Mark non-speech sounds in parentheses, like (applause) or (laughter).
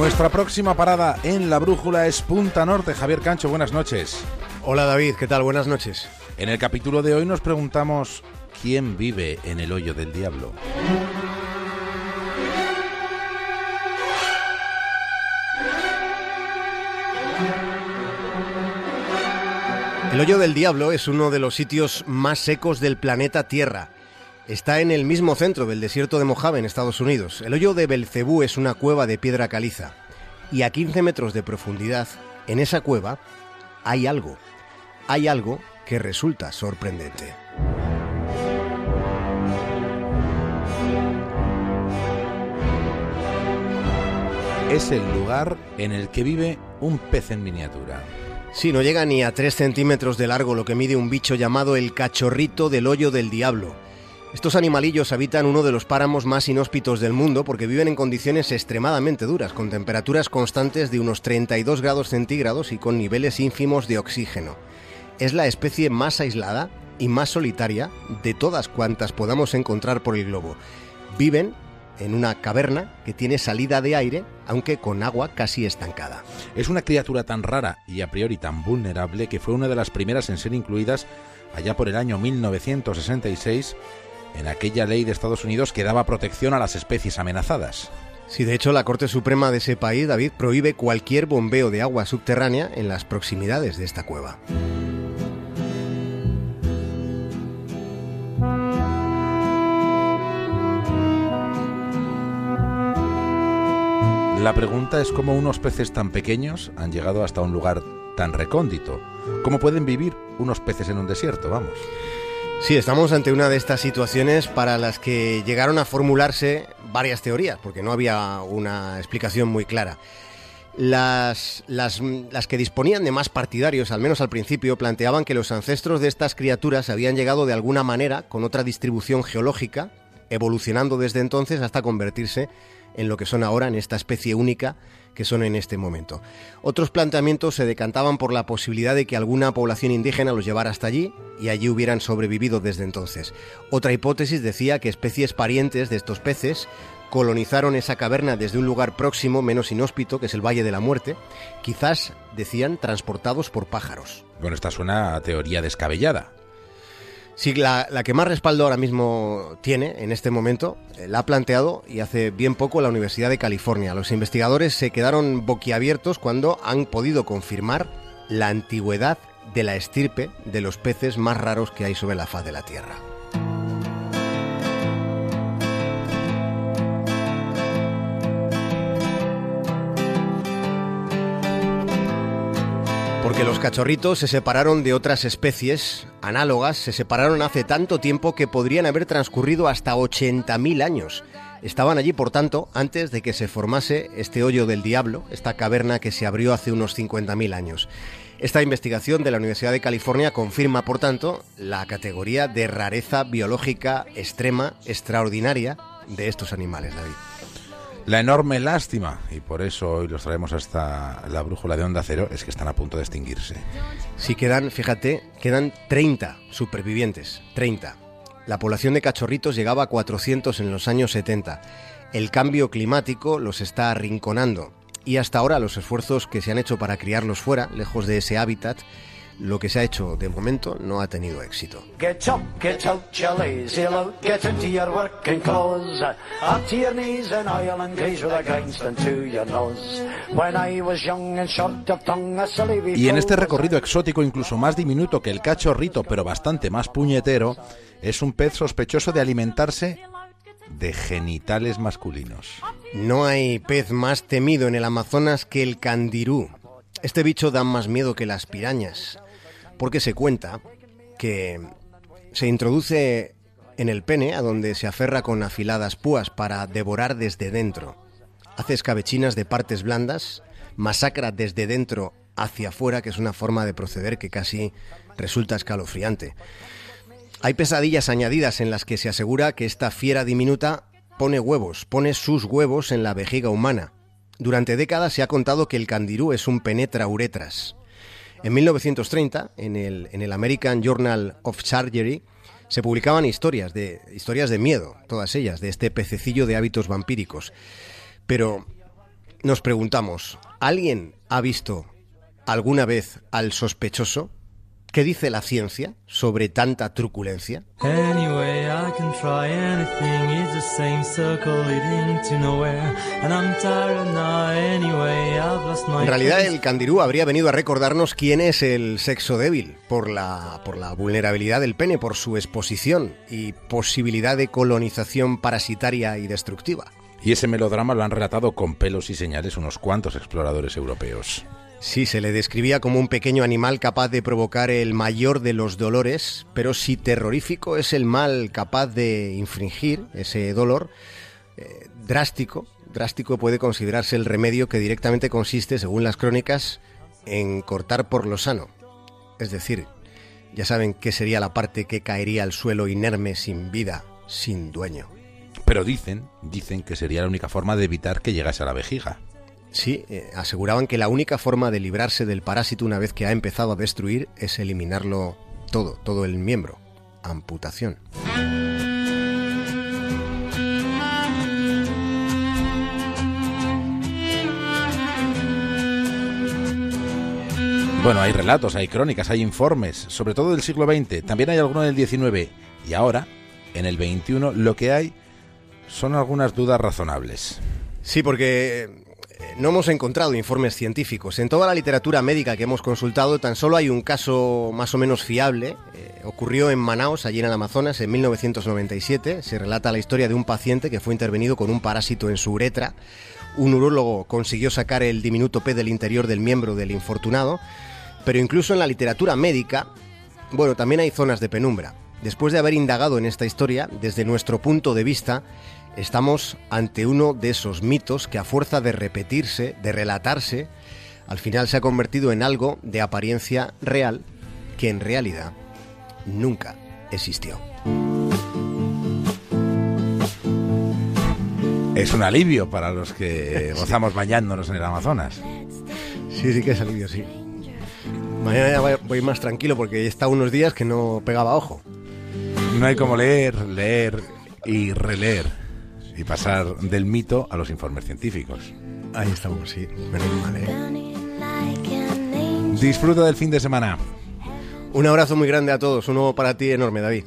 Nuestra próxima parada en la brújula es Punta Norte. Javier Cancho, buenas noches. Hola David, ¿qué tal? Buenas noches. En el capítulo de hoy nos preguntamos quién vive en el hoyo del diablo. El hoyo del diablo es uno de los sitios más secos del planeta Tierra. Está en el mismo centro del desierto de Mojave, en Estados Unidos. El hoyo de Belcebú es una cueva de piedra caliza. Y a 15 metros de profundidad, en esa cueva, hay algo. Hay algo que resulta sorprendente. Es el lugar en el que vive un pez en miniatura. Sí, no llega ni a 3 centímetros de largo lo que mide un bicho llamado el cachorrito del hoyo del diablo. Estos animalillos habitan uno de los páramos más inhóspitos del mundo porque viven en condiciones extremadamente duras, con temperaturas constantes de unos 32 grados centígrados y con niveles ínfimos de oxígeno. Es la especie más aislada y más solitaria de todas cuantas podamos encontrar por el globo. Viven en una caverna que tiene salida de aire, aunque con agua casi estancada. Es una criatura tan rara y a priori tan vulnerable que fue una de las primeras en ser incluidas allá por el año 1966 en aquella ley de Estados Unidos que daba protección a las especies amenazadas. Sí, de hecho la Corte Suprema de ese país, David, prohíbe cualquier bombeo de agua subterránea en las proximidades de esta cueva. La pregunta es cómo unos peces tan pequeños han llegado hasta un lugar tan recóndito. ¿Cómo pueden vivir unos peces en un desierto? Vamos. Sí, estamos ante una de estas situaciones para las que llegaron a formularse varias teorías, porque no había una explicación muy clara. Las, las, las, que disponían de más partidarios, al menos al principio, planteaban que los ancestros de estas criaturas habían llegado de alguna manera con otra distribución geológica, evolucionando desde entonces hasta convertirse en lo que son ahora, en esta especie única que son en este momento. Otros planteamientos se decantaban por la posibilidad de que alguna población indígena los llevara hasta allí y allí hubieran sobrevivido desde entonces. Otra hipótesis decía que especies parientes de estos peces colonizaron esa caverna desde un lugar próximo menos inhóspito, que es el Valle de la Muerte, quizás, decían, transportados por pájaros. Bueno, esta suena a teoría descabellada. Sí, la, la, que más respaldo ahora mismo tiene en este momento eh, la ha planteado y hace bien poco la Universidad de California. Los investigadores se quedaron boquiabiertos cuando han podido confirmar la antigüedad de la estirpe de los peces más raros que hay sobre la faz de la Tierra. Porque los cachorritos se separaron de otras especies análogas, se separaron hace tanto tiempo que podrían haber transcurrido hasta 80.000 años. Estaban allí, por tanto, antes de que se formase este hoyo del diablo, esta caverna que se abrió hace unos 50.000 años. Esta investigación de la Universidad de California confirma, por tanto, la categoría de rareza biológica extrema, extraordinaria de estos animales, David. La enorme lástima, y por eso hoy los traemos hasta la brújula de Onda Cero, es que están a punto de extinguirse. Si quedan, fíjate, quedan 30 supervivientes, 30. La población de cachorritos llegaba a 400 en los años 70. El cambio climático los está arrinconando y hasta ahora los esfuerzos que se han hecho para criarlos fuera, lejos de ese hábitat, lo que se ha hecho de momento no ha tenido éxito. Y en este recorrido exótico, incluso más diminuto que el cachorrito, pero bastante más puñetero, es un pez sospechoso de alimentarse de genitales masculinos. No hay pez más temido en el Amazonas que el candirú. Este bicho da más miedo que las pirañas porque se cuenta que se introduce en el pene, a donde se aferra con afiladas púas para devorar desde dentro. Hace escabechinas de partes blandas, masacra desde dentro hacia afuera, que es una forma de proceder que casi resulta escalofriante. Hay pesadillas añadidas en las que se asegura que esta fiera diminuta pone huevos, pone sus huevos en la vejiga humana. Durante décadas se ha contado que el candirú es un penetra uretras. En 1930, en el, American Journal of Surgery, se publicaban historias de, historias de miedo, todas ellas, de este pececillo de hábitos vampíricos. Pero nos preguntamos, ¿alguien ha visto alguna vez al sospechoso? ¿Qué dice la ciencia sobre tanta truculencia? En realidad el candirú habría venido a recordarnos quién es el sexo débil por la, por la vulnerabilidad del pene, por su exposición y posibilidad de colonización parasitaria y destructiva. Y ese melodrama lo han relatado con pelos y señales unos cuantos exploradores europeos. Sí, se le describía como un pequeño animal capaz de provocar el mayor de los dolores, pero si terrorífico es el mal capaz de infringir ese dolor, eh, drástico, drástico puede considerarse el remedio que directamente consiste, según las crónicas, en cortar por lo sano. Es decir, ya saben qué sería la parte que caería al suelo inerme, sin vida, sin dueño. Pero dicen, dicen que sería la única forma de evitar que llegase a la vejiga. Sí, eh, aseguraban que la única forma de librarse del parásito una vez que ha empezado a destruir es eliminarlo todo, todo el miembro. Amputación. Bueno, hay relatos, hay crónicas, hay informes, sobre todo del siglo XX, también hay alguno del XIX y ahora, en el XXI, lo que hay son algunas dudas razonables. Sí, porque no hemos encontrado informes científicos. En toda la literatura médica que hemos consultado, tan solo hay un caso más o menos fiable. Eh, ocurrió en Manaus, allí en el Amazonas, en 1997. Se relata la historia de un paciente que fue intervenido con un parásito en su uretra. Un urólogo consiguió sacar el diminuto pez del interior del miembro del infortunado. Pero incluso en la literatura médica, bueno, también hay zonas de penumbra. Después de haber indagado en esta historia, desde nuestro punto de vista, estamos ante uno de esos mitos que a fuerza de repetirse, de relatarse, al final se ha convertido en algo de apariencia real que en realidad nunca existió. Es un alivio para los que (laughs) gozamos bañándonos en el Amazonas. Sí, sí que es alivio, sí. Mañana ya voy más tranquilo porque he estado unos días que no pegaba ojo. No hay como leer, leer y releer y pasar del mito a los informes científicos. Ahí estamos, sí. Menos mal, ¿eh? Disfruta del fin de semana. Un abrazo muy grande a todos, uno para ti enorme, David.